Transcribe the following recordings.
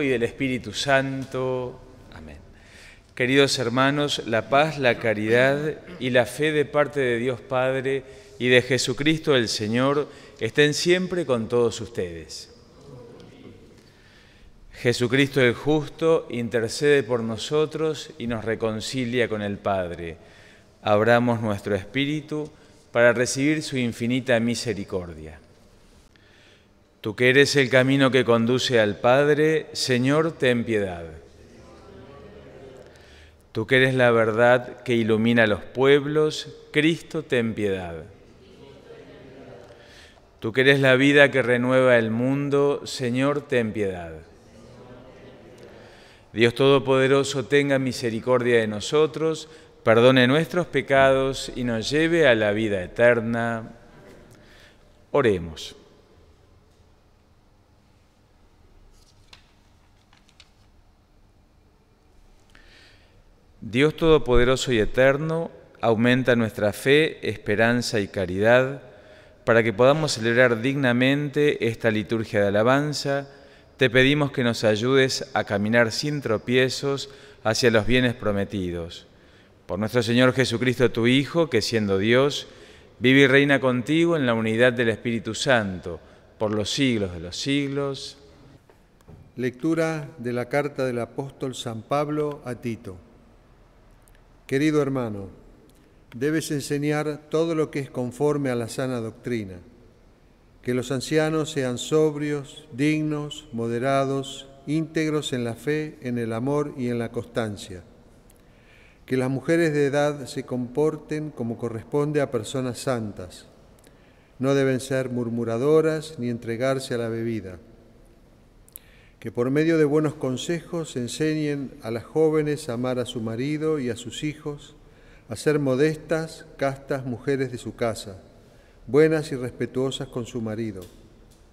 Y del Espíritu Santo. Amén. Queridos hermanos, la paz, la caridad y la fe de parte de Dios Padre y de Jesucristo el Señor estén siempre con todos ustedes. Jesucristo el justo intercede por nosotros y nos reconcilia con el Padre. Abramos nuestro espíritu para recibir su infinita misericordia. Tú que eres el camino que conduce al Padre, Señor, ten piedad. Tú que eres la verdad que ilumina los pueblos, Cristo, ten piedad. Tú que eres la vida que renueva el mundo, Señor, ten piedad. Dios Todopoderoso tenga misericordia de nosotros, perdone nuestros pecados y nos lleve a la vida eterna. Oremos. Dios Todopoderoso y Eterno, aumenta nuestra fe, esperanza y caridad, para que podamos celebrar dignamente esta liturgia de alabanza te pedimos que nos ayudes a caminar sin tropiezos hacia los bienes prometidos. Por nuestro Señor Jesucristo, tu Hijo, que siendo Dios, vive y reina contigo en la unidad del Espíritu Santo, por los siglos de los siglos. Lectura de la carta del apóstol San Pablo a Tito. Querido hermano, debes enseñar todo lo que es conforme a la sana doctrina que los ancianos sean sobrios, dignos, moderados, íntegros en la fe, en el amor y en la constancia. Que las mujeres de edad se comporten como corresponde a personas santas. No deben ser murmuradoras ni entregarse a la bebida. Que por medio de buenos consejos enseñen a las jóvenes a amar a su marido y a sus hijos, a ser modestas, castas mujeres de su casa buenas y respetuosas con su marido.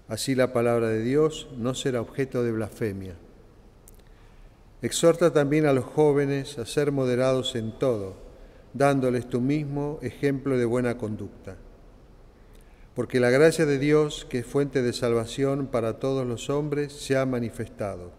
Así la palabra de Dios no será objeto de blasfemia. Exhorta también a los jóvenes a ser moderados en todo, dándoles tú mismo ejemplo de buena conducta. Porque la gracia de Dios, que es fuente de salvación para todos los hombres, se ha manifestado.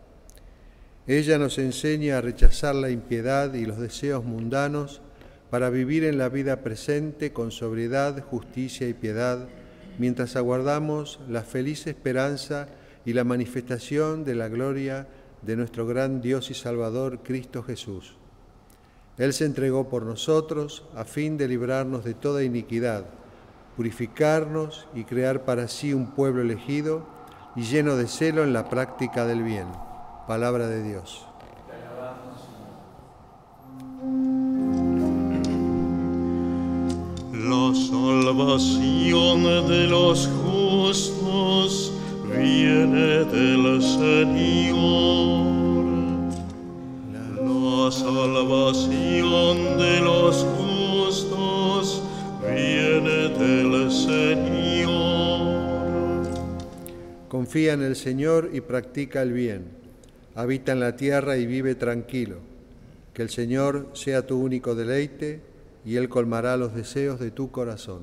Ella nos enseña a rechazar la impiedad y los deseos mundanos, para vivir en la vida presente con sobriedad, justicia y piedad, mientras aguardamos la feliz esperanza y la manifestación de la gloria de nuestro gran Dios y Salvador, Cristo Jesús. Él se entregó por nosotros a fin de librarnos de toda iniquidad, purificarnos y crear para sí un pueblo elegido y lleno de celo en la práctica del bien. Palabra de Dios. La salvación de los justos viene del Señor. La salvación de los Confía en el Señor y practica el bien. Habita en la tierra y vive tranquilo. Que el Señor sea tu único deleite y Él colmará los deseos de tu corazón.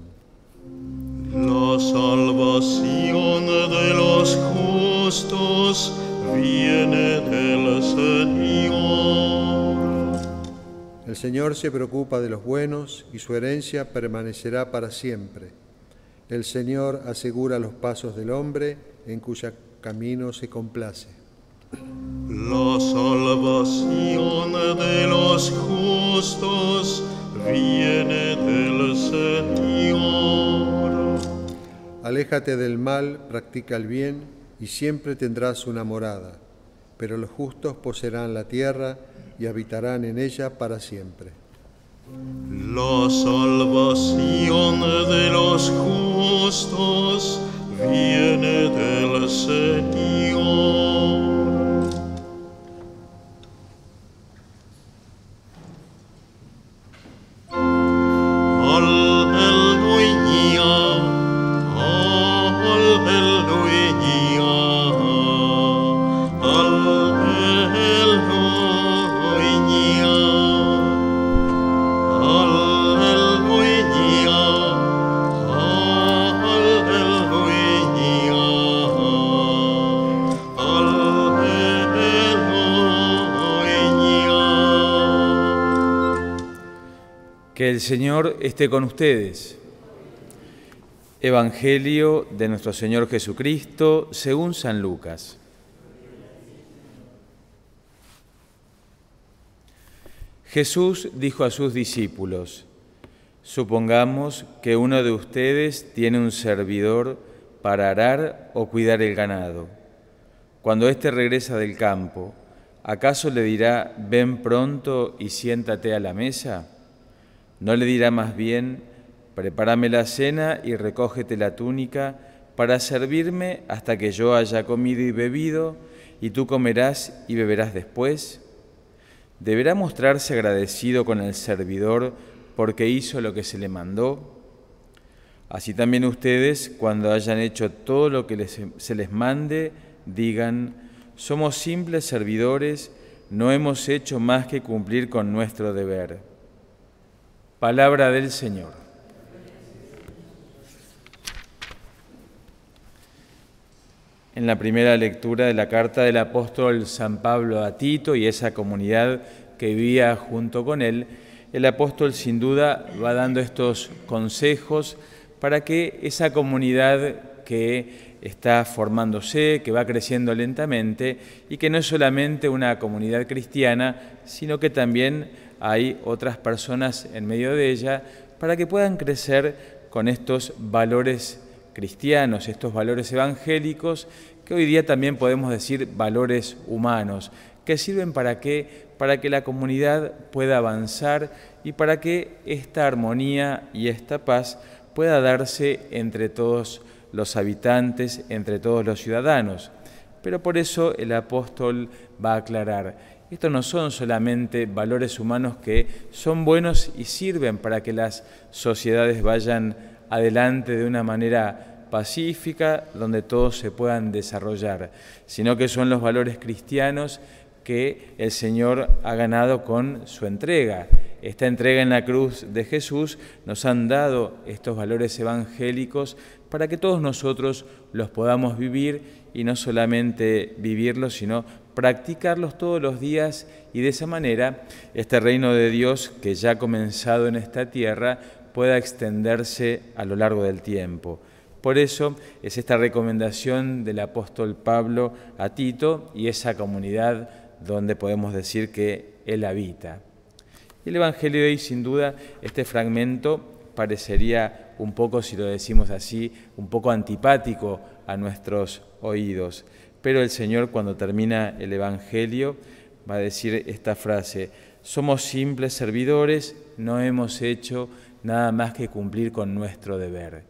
La salvación de los justos viene del Señor. El Señor se preocupa de los buenos y su herencia permanecerá para siempre. El Señor asegura los pasos del hombre en cuya camino se complace. La salvación de los justos viene del Señor. Aléjate del mal, practica el bien y siempre tendrás una morada, pero los justos poseerán la tierra y habitarán en ella para siempre. La salvación de los justos viene del Señor. El Señor esté con ustedes. Evangelio de nuestro Señor Jesucristo según San Lucas. Jesús dijo a sus discípulos, supongamos que uno de ustedes tiene un servidor para arar o cuidar el ganado. Cuando éste regresa del campo, ¿acaso le dirá, ven pronto y siéntate a la mesa? ¿No le dirá más bien, prepárame la cena y recógete la túnica para servirme hasta que yo haya comido y bebido, y tú comerás y beberás después? ¿Deberá mostrarse agradecido con el servidor porque hizo lo que se le mandó? Así también ustedes, cuando hayan hecho todo lo que se les mande, digan, somos simples servidores, no hemos hecho más que cumplir con nuestro deber. Palabra del Señor. En la primera lectura de la carta del apóstol San Pablo a Tito y esa comunidad que vivía junto con él, el apóstol sin duda va dando estos consejos para que esa comunidad que está formándose, que va creciendo lentamente y que no es solamente una comunidad cristiana, sino que también hay otras personas en medio de ella para que puedan crecer con estos valores cristianos, estos valores evangélicos, que hoy día también podemos decir valores humanos, que sirven para que para que la comunidad pueda avanzar y para que esta armonía y esta paz pueda darse entre todos los habitantes, entre todos los ciudadanos. Pero por eso el apóstol va a aclarar, estos no son solamente valores humanos que son buenos y sirven para que las sociedades vayan adelante de una manera pacífica, donde todos se puedan desarrollar, sino que son los valores cristianos que el Señor ha ganado con su entrega. Esta entrega en la cruz de Jesús nos han dado estos valores evangélicos para que todos nosotros los podamos vivir y no solamente vivirlos, sino practicarlos todos los días y de esa manera este reino de Dios que ya ha comenzado en esta tierra pueda extenderse a lo largo del tiempo. Por eso es esta recomendación del apóstol Pablo a Tito y esa comunidad donde podemos decir que él habita. El Evangelio de hoy, sin duda, este fragmento parecería un poco, si lo decimos así, un poco antipático a nuestros oídos. Pero el Señor cuando termina el Evangelio va a decir esta frase, somos simples servidores, no hemos hecho nada más que cumplir con nuestro deber.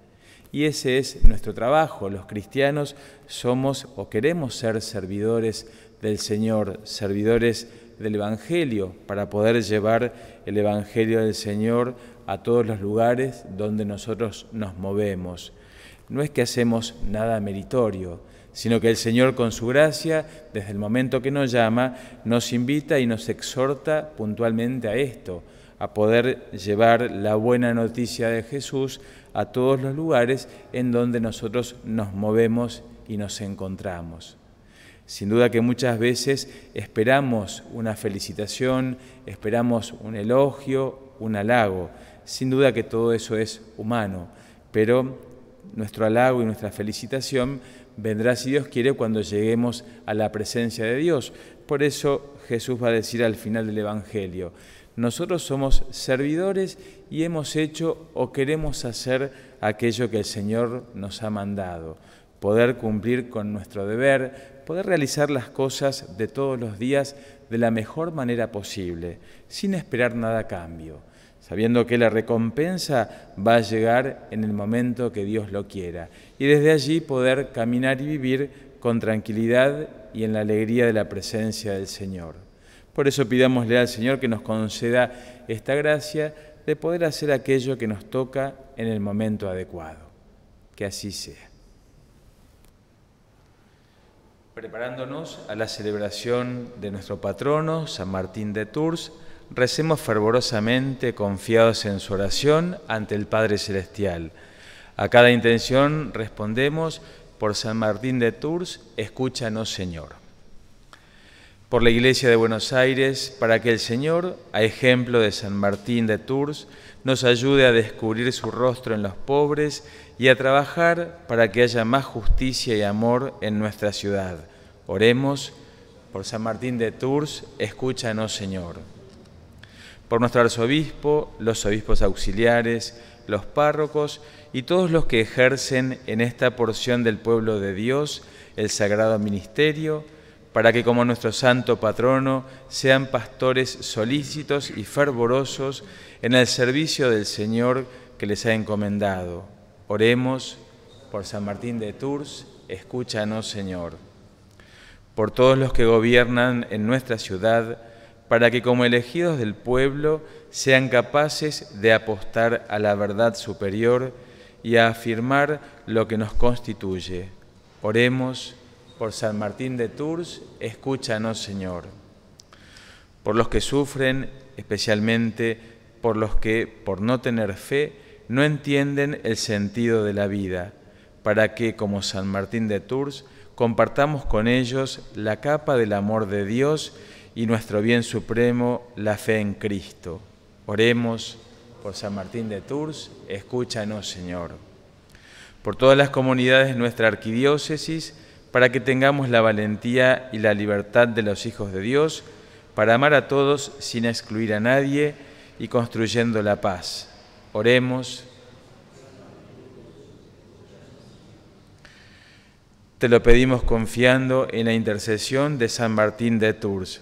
Y ese es nuestro trabajo. Los cristianos somos o queremos ser servidores del Señor, servidores del Evangelio, para poder llevar el Evangelio del Señor a todos los lugares donde nosotros nos movemos. No es que hacemos nada meritorio, sino que el Señor con su gracia, desde el momento que nos llama, nos invita y nos exhorta puntualmente a esto, a poder llevar la buena noticia de Jesús a todos los lugares en donde nosotros nos movemos y nos encontramos. Sin duda que muchas veces esperamos una felicitación, esperamos un elogio, un halago. Sin duda que todo eso es humano, pero nuestro halago y nuestra felicitación vendrá, si Dios quiere, cuando lleguemos a la presencia de Dios. Por eso Jesús va a decir al final del Evangelio, nosotros somos servidores y hemos hecho o queremos hacer aquello que el Señor nos ha mandado, poder cumplir con nuestro deber, poder realizar las cosas de todos los días de la mejor manera posible, sin esperar nada a cambio sabiendo que la recompensa va a llegar en el momento que Dios lo quiera, y desde allí poder caminar y vivir con tranquilidad y en la alegría de la presencia del Señor. Por eso pidámosle al Señor que nos conceda esta gracia de poder hacer aquello que nos toca en el momento adecuado. Que así sea. Preparándonos a la celebración de nuestro patrono, San Martín de Tours, recemos fervorosamente confiados en su oración ante el Padre Celestial. A cada intención respondemos por San Martín de Tours, escúchanos Señor. por la Iglesia de Buenos Aires, para que el Señor, a ejemplo de San Martín de Tours, nos ayude a descubrir su rostro en los pobres y a trabajar para que haya más justicia y amor en nuestra ciudad. Oremos por San Martín de Tours, escúchanos Señor. Por nuestro arzobispo, los obispos auxiliares, los párrocos y todos los que ejercen en esta porción del pueblo de Dios el sagrado ministerio, para que como nuestro santo patrono sean pastores solícitos y fervorosos en el servicio del Señor que les ha encomendado. Oremos por San Martín de Tours, escúchanos Señor. Por todos los que gobiernan en nuestra ciudad, para que como elegidos del pueblo sean capaces de apostar a la verdad superior y a afirmar lo que nos constituye. Oremos por San Martín de Tours, escúchanos, Señor. Por los que sufren, especialmente por los que, por no tener fe, no entienden el sentido de la vida, para que, como San Martín de Tours, compartamos con ellos la capa del amor de Dios y nuestro bien supremo, la fe en Cristo. Oremos por San Martín de Tours, escúchanos, Señor. Por todas las comunidades de nuestra arquidiócesis, para que tengamos la valentía y la libertad de los hijos de Dios, para amar a todos sin excluir a nadie y construyendo la paz. Oremos. Te lo pedimos confiando en la intercesión de San Martín de Tours.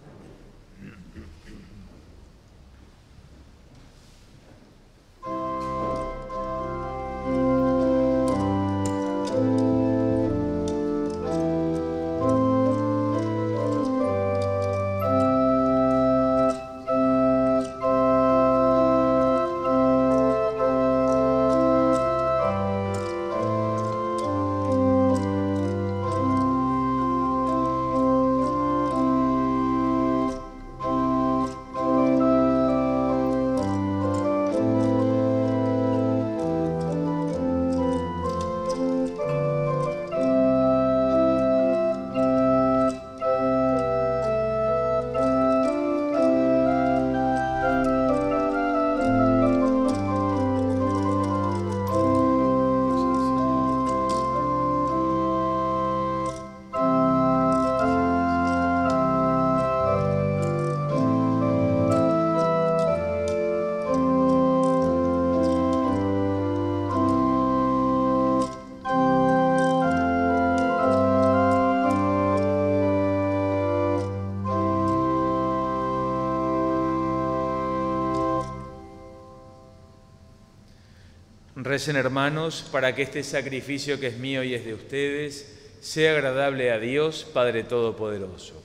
Recen hermanos para que este sacrificio que es mío y es de ustedes sea agradable a Dios Padre Todopoderoso.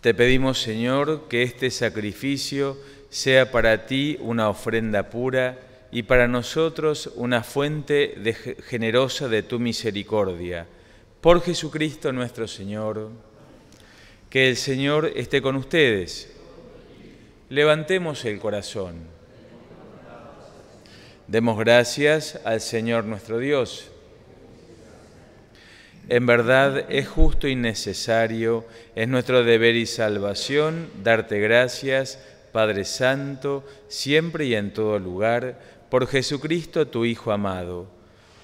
Te pedimos Señor que este sacrificio sea para ti una ofrenda pura y para nosotros una fuente generosa de tu misericordia. Por Jesucristo nuestro Señor, que el Señor esté con ustedes. Levantemos el corazón. Demos gracias al Señor nuestro Dios. En verdad es justo y necesario, es nuestro deber y salvación darte gracias, Padre Santo, siempre y en todo lugar, por Jesucristo tu Hijo amado,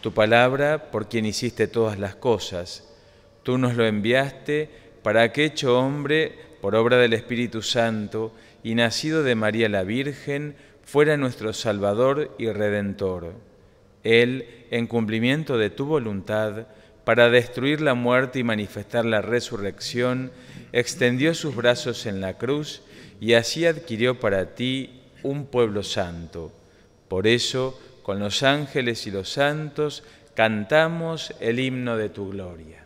tu palabra por quien hiciste todas las cosas. Tú nos lo enviaste para que hecho hombre, por obra del Espíritu Santo, y nacido de María la Virgen, fuera nuestro Salvador y Redentor. Él, en cumplimiento de tu voluntad, para destruir la muerte y manifestar la resurrección, extendió sus brazos en la cruz y así adquirió para ti un pueblo santo. Por eso, con los ángeles y los santos, cantamos el himno de tu gloria.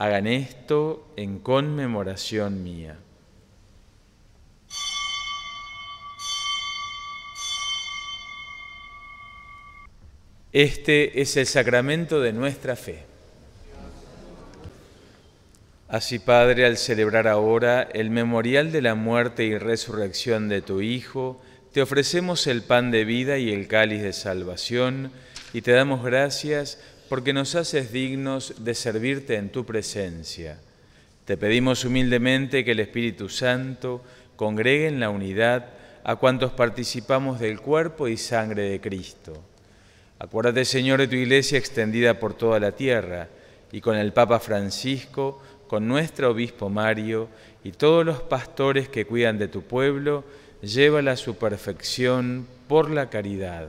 Hagan esto en conmemoración mía. Este es el sacramento de nuestra fe. Así, Padre, al celebrar ahora el memorial de la muerte y resurrección de tu Hijo, te ofrecemos el pan de vida y el cáliz de salvación, y te damos gracias porque nos haces dignos de servirte en tu presencia. Te pedimos humildemente que el Espíritu Santo congregue en la unidad a cuantos participamos del cuerpo y sangre de Cristo. Acuérdate, Señor, de tu iglesia extendida por toda la tierra y con el Papa Francisco, con nuestro obispo Mario y todos los pastores que cuidan de tu pueblo, llévala a su perfección por la caridad.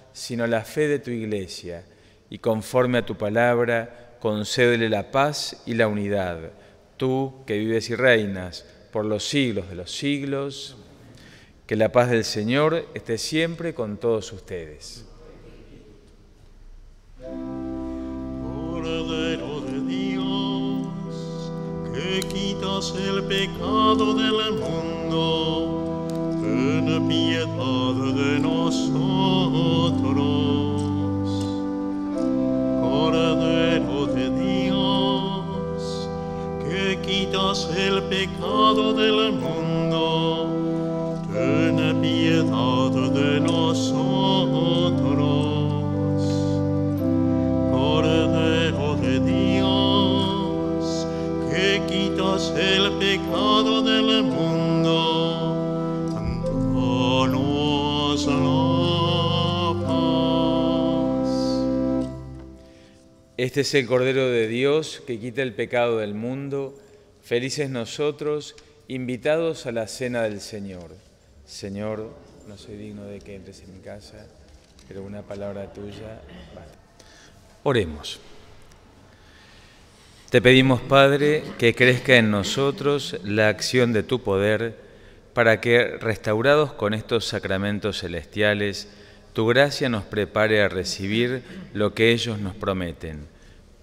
sino la fe de tu iglesia, y conforme a tu palabra, concédele la paz y la unidad, tú que vives y reinas por los siglos de los siglos, que la paz del Señor esté siempre con todos ustedes. Dios, que quitas el pecado del mundo, ten piedad de nosotros. Cordero de Dios, que quitas el pecado del mundo, Este es el Cordero de Dios que quita el pecado del mundo. Felices nosotros, invitados a la cena del Señor. Señor, no soy digno de que entres en mi casa, pero una palabra tuya. Oremos. Te pedimos, Padre, que crezca en nosotros la acción de tu poder, para que, restaurados con estos sacramentos celestiales, tu gracia nos prepare a recibir lo que ellos nos prometen.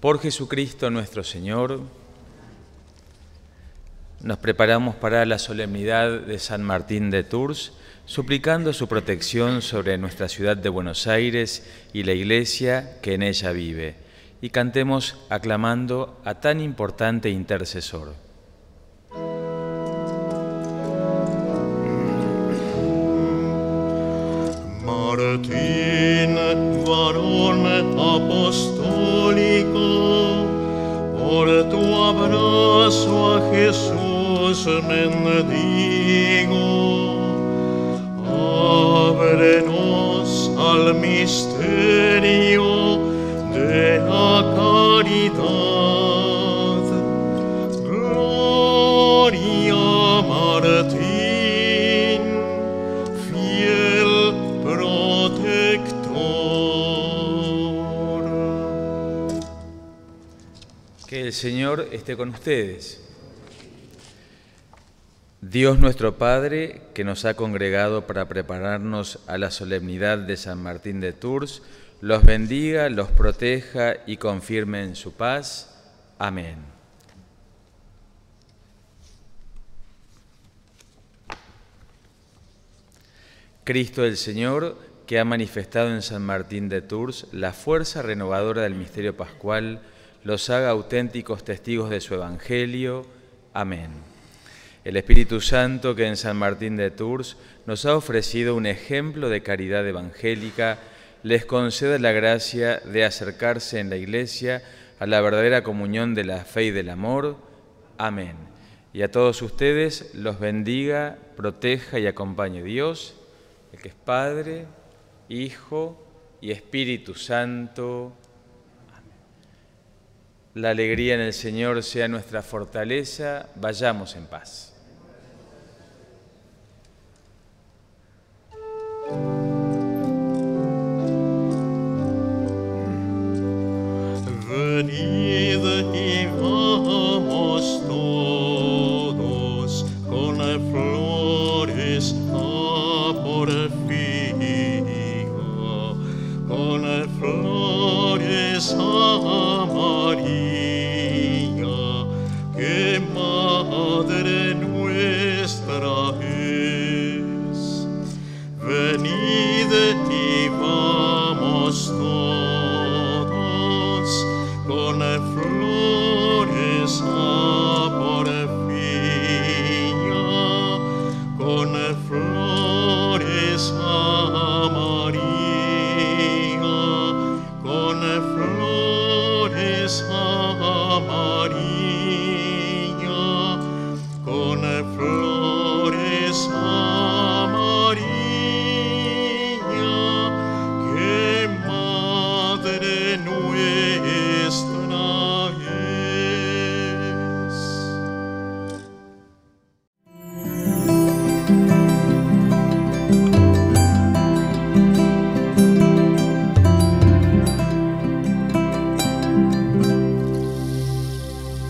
Por Jesucristo nuestro Señor, nos preparamos para la solemnidad de San Martín de Tours, suplicando su protección sobre nuestra ciudad de Buenos Aires y la iglesia que en ella vive. Y cantemos aclamando a tan importante intercesor. Jesús mendigo, ábrenos al misterio de la caridad. Gloria Martín, fiel protector. Que el Señor esté con ustedes. Dios nuestro Padre, que nos ha congregado para prepararnos a la solemnidad de San Martín de Tours, los bendiga, los proteja y confirme en su paz. Amén. Cristo el Señor, que ha manifestado en San Martín de Tours la fuerza renovadora del misterio pascual, los haga auténticos testigos de su Evangelio. Amén. El Espíritu Santo, que en San Martín de Tours nos ha ofrecido un ejemplo de caridad evangélica, les conceda la gracia de acercarse en la Iglesia a la verdadera comunión de la fe y del amor. Amén. Y a todos ustedes los bendiga, proteja y acompañe Dios, el que es Padre, Hijo y Espíritu Santo. La alegría en el Señor sea nuestra fortaleza. Vayamos en paz.